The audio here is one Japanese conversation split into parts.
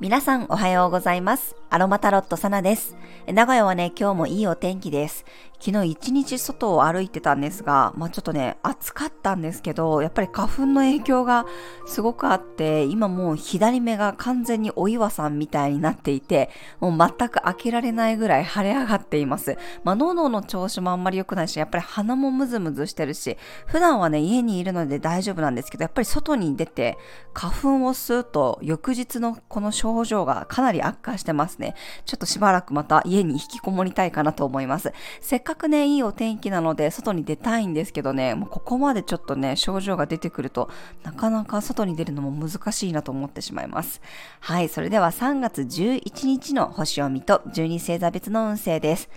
皆さんおはようございます。アロマタロットサナです。名古屋はね、今日もいいお天気です。昨日一日外を歩いてたんですが、まあちょっとね、暑かったんですけど、やっぱり花粉の影響がすごくあって、今もう左目が完全にお岩さんみたいになっていて、もう全く開けられないぐらい腫れ上がっています。まあ喉の調子もあんまり良くないし、やっぱり鼻もムズムズしてるし、普段はね、家にいるので大丈夫なんですけど、やっぱり外に出て花粉を吸うと、翌日のこの症状がかなり悪化してますね。ちょっとしばらくまた家に引きこもりたいかなと思います。せっかくね、いいお天気なので、外に出たいんですけどね、もうここまでちょっとね、症状が出てくると、なかなか外に出るのも難しいなと思ってしまいます。はい、それでは3月11日の星読みと12星座別の運勢です。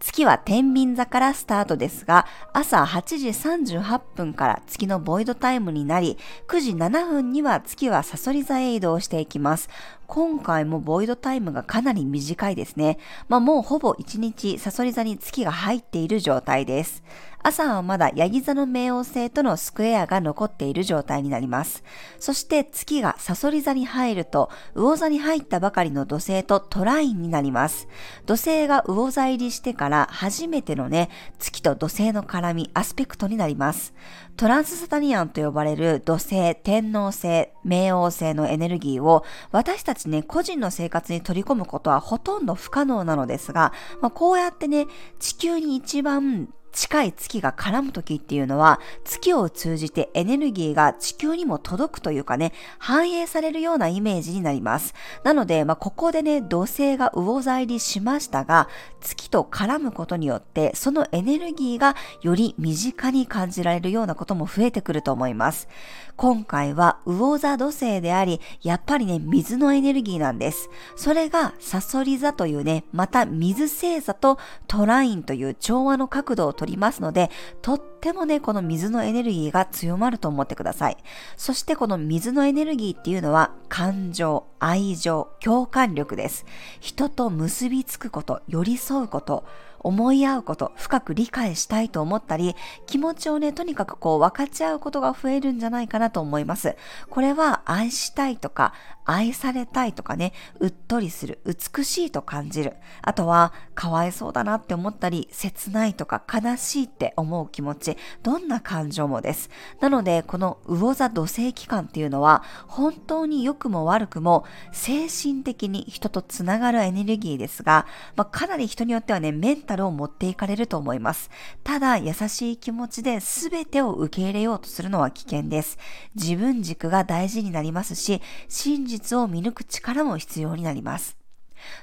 月は天秤座からスタートですが、朝8時38分から月のボイドタイムになり、9時7分には月はサソリ座へ移動していきます。今回もボイドタイムがかなり短いですね。まあもうほぼ1日サソリ座に月が入っている状態です。朝はまだヤギ座の冥王星とのスクエアが残っている状態になります。そして月がサソリ座に入ると、魚座に入ったばかりの土星とトラインになります。土星が魚座入りしてから初めてのね、月と土星の絡み、アスペクトになります。トランスサタニアンと呼ばれる土星、天王星、冥王星のエネルギーを私たちね、個人の生活に取り込むことはほとんど不可能なのですが、まあ、こうやってね、地球に一番近い月が絡む時っていうのは、月を通じてエネルギーが地球にも届くというかね、反映されるようなイメージになります。なので、まあ、ここでね、土星が魚座入りしましたが、月と絡むことによって、そのエネルギーがより身近に感じられるようなことも増えてくると思います。今回は魚座土星であり、やっぱりね、水のエネルギーなんです。それがサソリ座というね、また水星座とトラインという調和の角度を取りますので、とってもね、この水のエネルギーが強まると思ってください。そしてこの水のエネルギーっていうのは、感情、愛情、共感力です。人と結びつくこと、寄り添うこと、思い合うこと、深く理解したいと思ったり、気持ちをね、とにかくこう分かち合うことが増えるんじゃないかなと思います。これは愛したいとか、愛されたいとかね、うっとりする、美しいと感じる。あとは、かわいそうだなって思ったり、切ないとか悲しいって思う気持ち、どんな感情もです。なので、この魚座土星期間っていうのは、本当に良くも悪くも、精神的に人とつながるエネルギーですが、まあ、かなり人によってはね、メンタルを持っていかれると思います。ただ、優しい気持ちで全てを受け入れようとするのは危険です。自分軸が大事になりますし、真実を見抜く力も必要になります。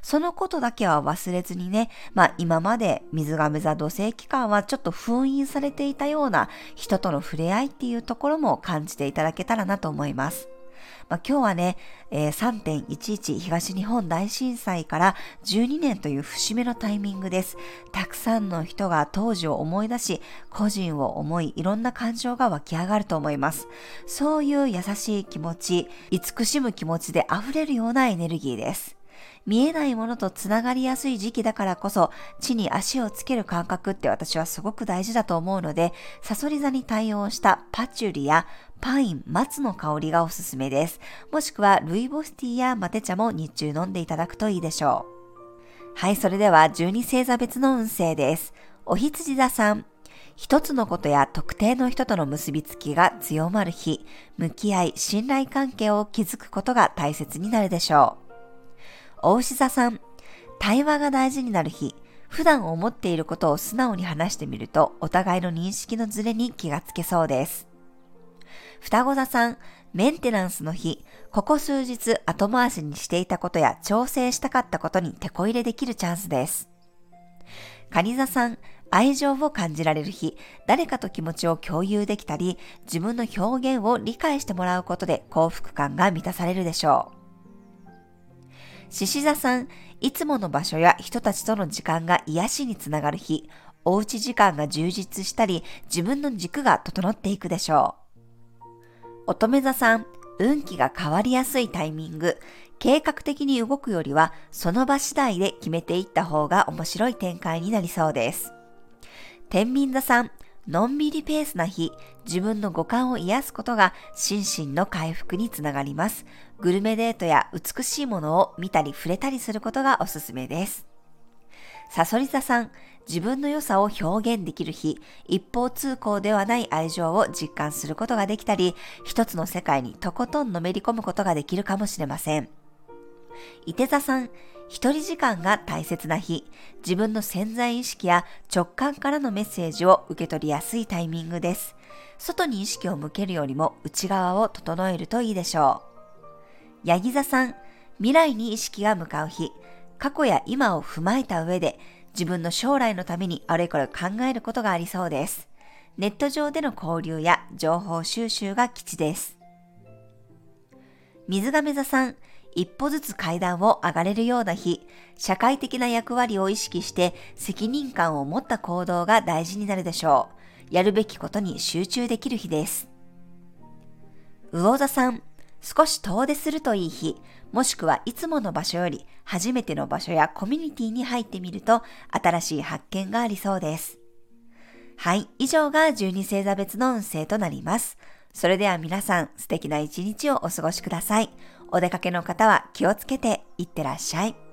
そのことだけは忘れずにね、まあ今まで水亀座土星期間はちょっと封印されていたような人との触れ合いっていうところも感じていただけたらなと思います。まあ、今日はね、えー、3.11東日本大震災から12年という節目のタイミングです。たくさんの人が当時を思い出し、個人を思い、いろんな感情が湧き上がると思います。そういう優しい気持ち、慈しむ気持ちで溢れるようなエネルギーです。見えないものとつながりやすい時期だからこそ、地に足をつける感覚って私はすごく大事だと思うので、サソリ座に対応したパチュリやパイン、松の香りがおすすめです。もしくはルイボスティーやマテ茶も日中飲んでいただくといいでしょう。はい、それでは12星座別の運勢です。お羊座さん。一つのことや特定の人との結びつきが強まる日、向き合い、信頼関係を築くことが大切になるでしょう。お牛座さん。対話が大事になる日、普段思っていることを素直に話してみると、お互いの認識のズレに気がつけそうです。双子座さん、メンテナンスの日、ここ数日後回しにしていたことや調整したかったことに手こ入れできるチャンスです。蟹座さん、愛情を感じられる日、誰かと気持ちを共有できたり、自分の表現を理解してもらうことで幸福感が満たされるでしょう。獅子座さん、いつもの場所や人たちとの時間が癒しにつながる日、おうち時間が充実したり、自分の軸が整っていくでしょう。乙女座さん、運気が変わりやすいタイミング、計画的に動くよりは、その場次第で決めていった方が面白い展開になりそうです。天秤座さん、のんびりペースな日、自分の五感を癒すことが心身の回復につながります。グルメデートや美しいものを見たり触れたりすることがおすすめです。サソリ座さん、自分の良さを表現できる日、一方通行ではない愛情を実感することができたり、一つの世界にとことんのめり込むことができるかもしれません。伊手座さん、一人時間が大切な日、自分の潜在意識や直感からのメッセージを受け取りやすいタイミングです。外に意識を向けるよりも内側を整えるといいでしょう。ヤギ座さん、未来に意識が向かう日、過去や今を踏まえた上で自分の将来のためにあれこれ考えることがありそうです。ネット上での交流や情報収集が基地です。水亀座さん、一歩ずつ階段を上がれるような日、社会的な役割を意識して責任感を持った行動が大事になるでしょう。やるべきことに集中できる日です。魚座さん、少し遠出するといい日、もしくはいつもの場所より初めての場所やコミュニティに入ってみると新しい発見がありそうです。はい、以上が12星座別の運勢となります。それでは皆さん素敵な一日をお過ごしください。お出かけの方は気をつけていってらっしゃい。